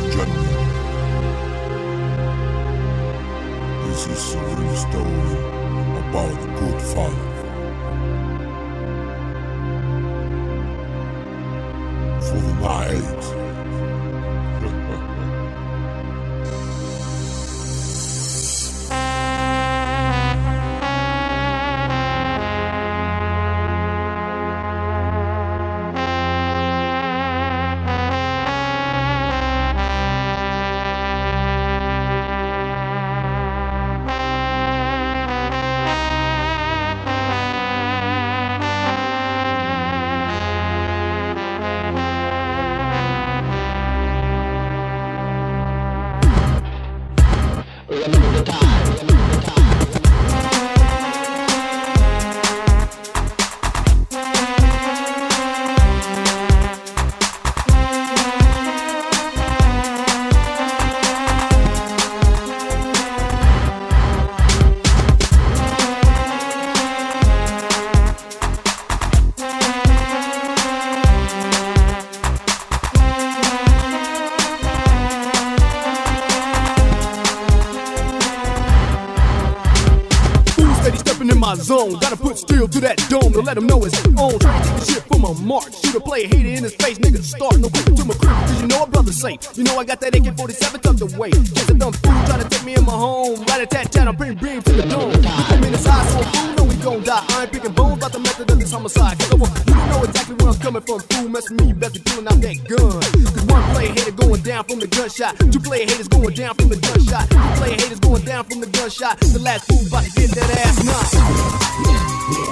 And gentlemen, this is a real story about Godfather. For the night. razão, dar steel to that dome to let them know it's on. Take the shit from a mark. Shoot a player, hater in his face. nigga. start no quick to my crib. Cause you know a brother safe. You know I got that AK 47 tucked away. Just a dumb fool trying to take me in my home. Right at that chat, I'm to the dome. Look me in his eyes, so a fool know we gon' die. I ain't picking bones about the method of this homicide. Cause want you to know exactly where I'm coming from. Fool mess me, best be pulling out that gun. Cause one player hater going down from the gunshot. Two player haters going down from the gunshot. Three player haters going down from the gunshot. The last fool about to get that ass knocked.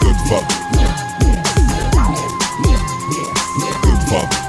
Good fuck. Good fuck.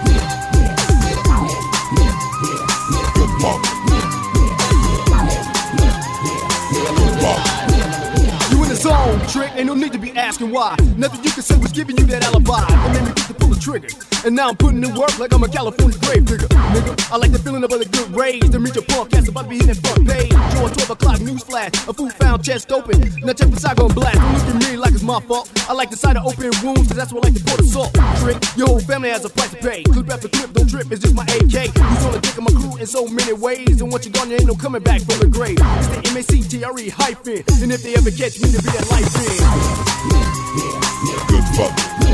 You in the zone, trick. Ain't no need to be asking why. Nothing you can say was giving you that alibi. That made me think to pull the trigger. And now I'm putting in work like I'm a California grave digger. Nigga, I like the feeling of a good rage. To meet your punk ass about to be hitting front page. Joe 12 o'clock news flash. A fool found chest open. Now check the side going black. Don't look at me like it's my fault. I like the sight of open wounds, cause that's what I like to pour the salt. Trick, your whole family has a price to pay. Clip after clip, don't trip, it's just my AK. Who's on the dick of my crew in so many ways. And once you're gone, there ain't no coming back from the grave. It's the M-A-C-T-R-E hyphen. And if they ever catch me, to be that life in. Good fuck.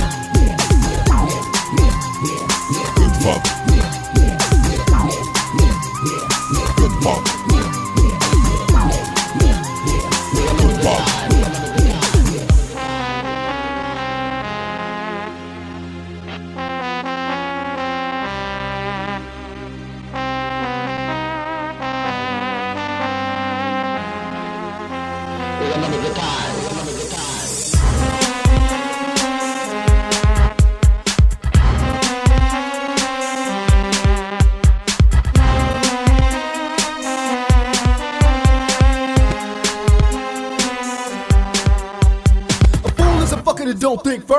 pop. Good pop. Good pop. Remember the time.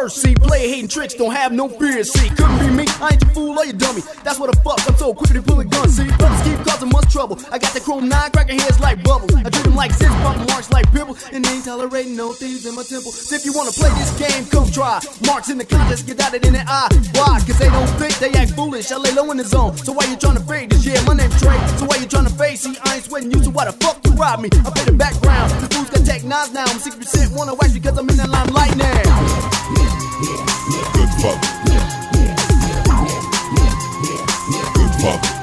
See, play hating tricks, don't have no fear. See, couldn't be me. I ain't your fool or your dummy. That's what the fuck. I'm so quick to pull a gun. See, brothers keep causing much trouble. I got the chrome nine cracking heads like bubbles. I treat them like zits, bumping marks like pibble. And ain't tolerating no thieves in my temple. So if you wanna play this game, come try. Marks in the contest, get out it in the eye. Why? Cause they don't think they act foolish. I lay low in the zone. So why you trying to fade this? Yeah, my name's Trey. So why you trying to face? See, I ain't sweating you, so why the fuck you rob me? I play the background. This fool's got tech nines now. I'm 6% wanna wax because I'm in the limelight now. Good fuck. Good fuck.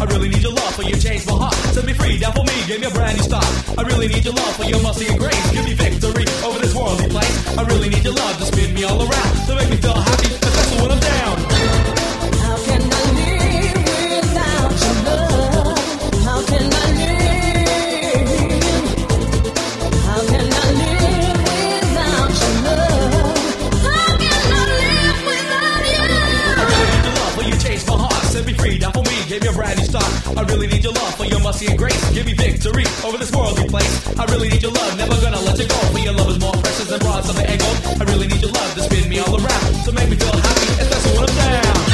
I really need your love for you changed my heart. Set me free, down for me, gave me a brand new start. I really need your love for your mercy and grace. Give me victory over this worldly place. I really need your love to spin me all around. To make me feel happy, especially when I'm down. I really need your love for your mercy and grace. Give me victory over this worldly place. I really need your love, never gonna let you go. For your love is more precious than bronze of the angle. I really need your love to spin me all around. To make me feel happy, especially when I'm down.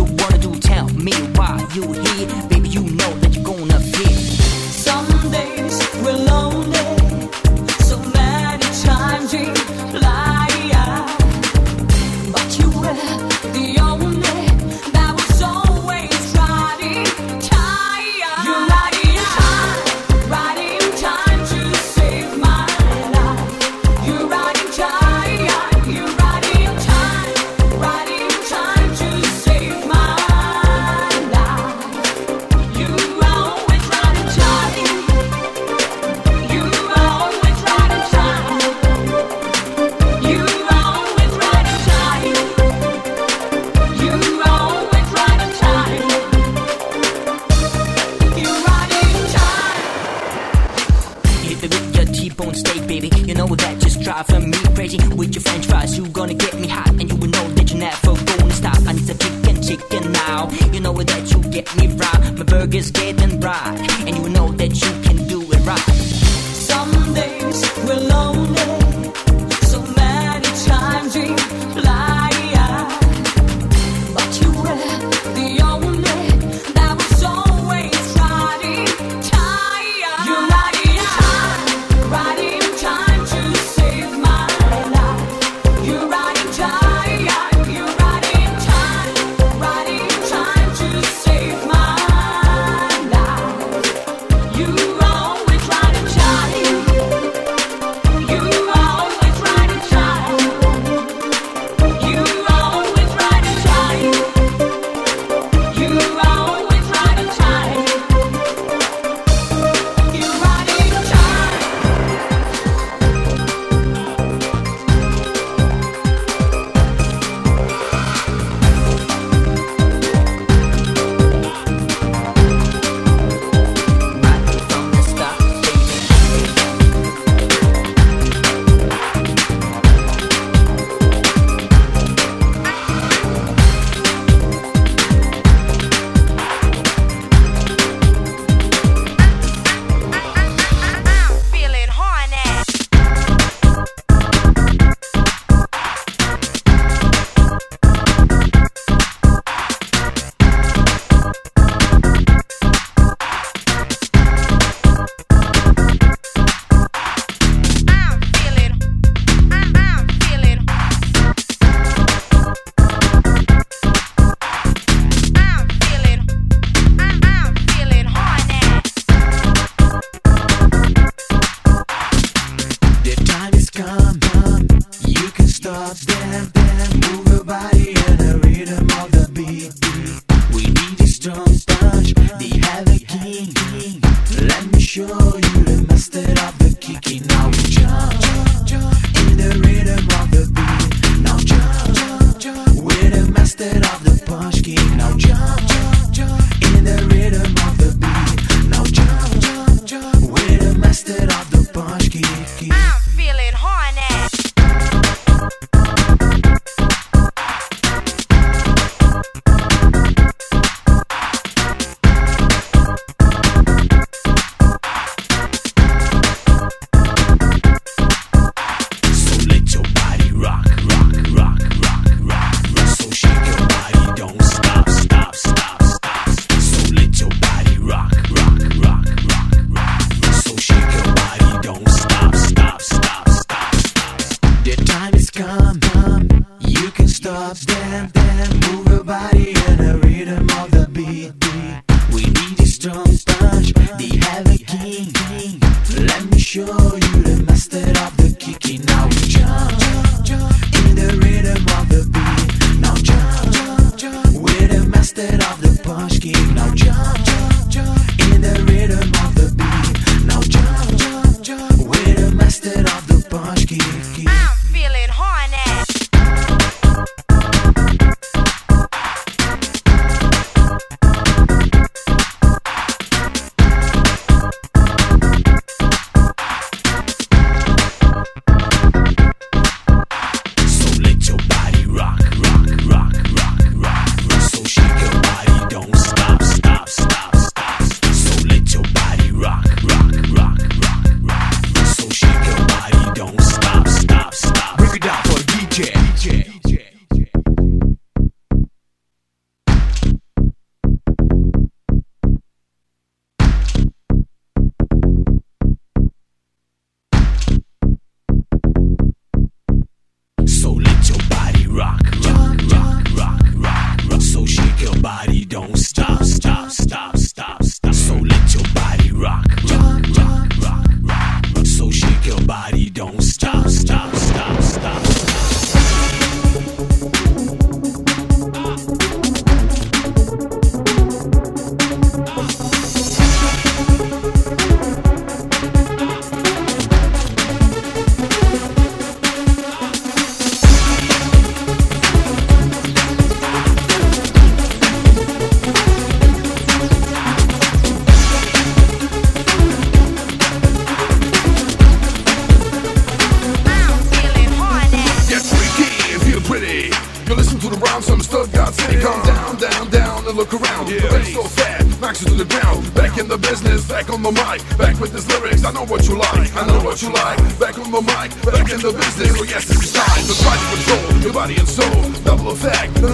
you wanna do, tell me why you here. My burger's getting right, and you know that you can do it right. Some days we're lonely.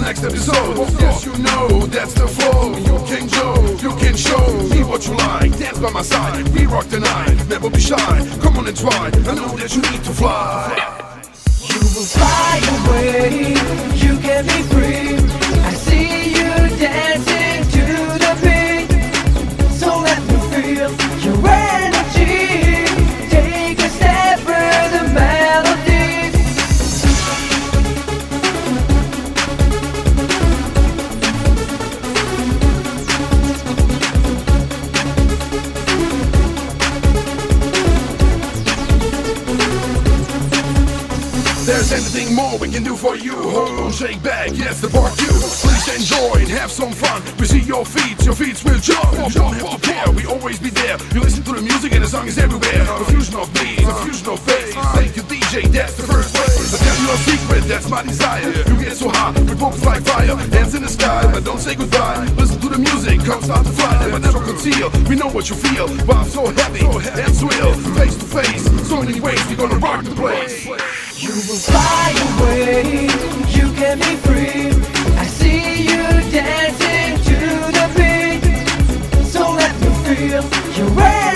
Next episode. Yes, you know that's the flow. You can go, you can show me what you like. Dance by my side, we rock the night. Never be shy. Come on and try. I know that you need to fly. You will fly away, you can be free. I see you dancing for you. On, shake back, yes, the part you. Please enjoy and have some fun. We see your feet, your feet will jump. You don't have to care, we always be there. You listen to the music and the song is everywhere. A fusion of beats, a fusion of bass. Thank you, DJ, that's the first way. But tell you a secret, that's my desire. You get so hot, with focus like fire. Hands in the sky, but don't say goodbye. Listen to the music, come start to fly. But never conceal, we know what you feel. Wow, so happy, and thrill. Face to face, so many ways, we're gonna rock the place. You will fly away, you can be free. I see you dancing to the beat. So let me feel your.